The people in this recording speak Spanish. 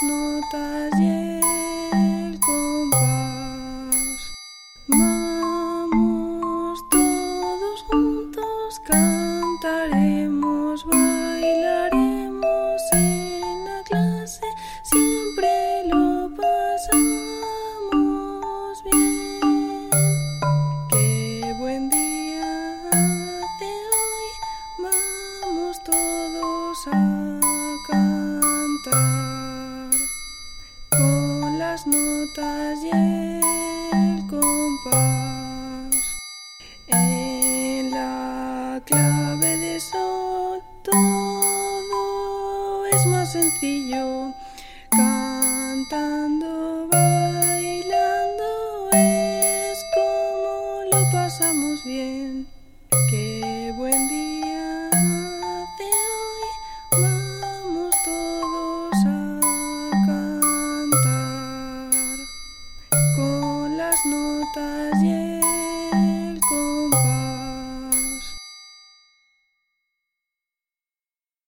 Notas y el compás. Vamos todos juntos, cantaremos, bailaremos en la clase. Siempre lo pasamos bien. Qué buen día te hoy, Vamos todos a las notas y el compás. En la clave de sol todo es más sencillo. Cantando bailando es como lo pasamos bien. pas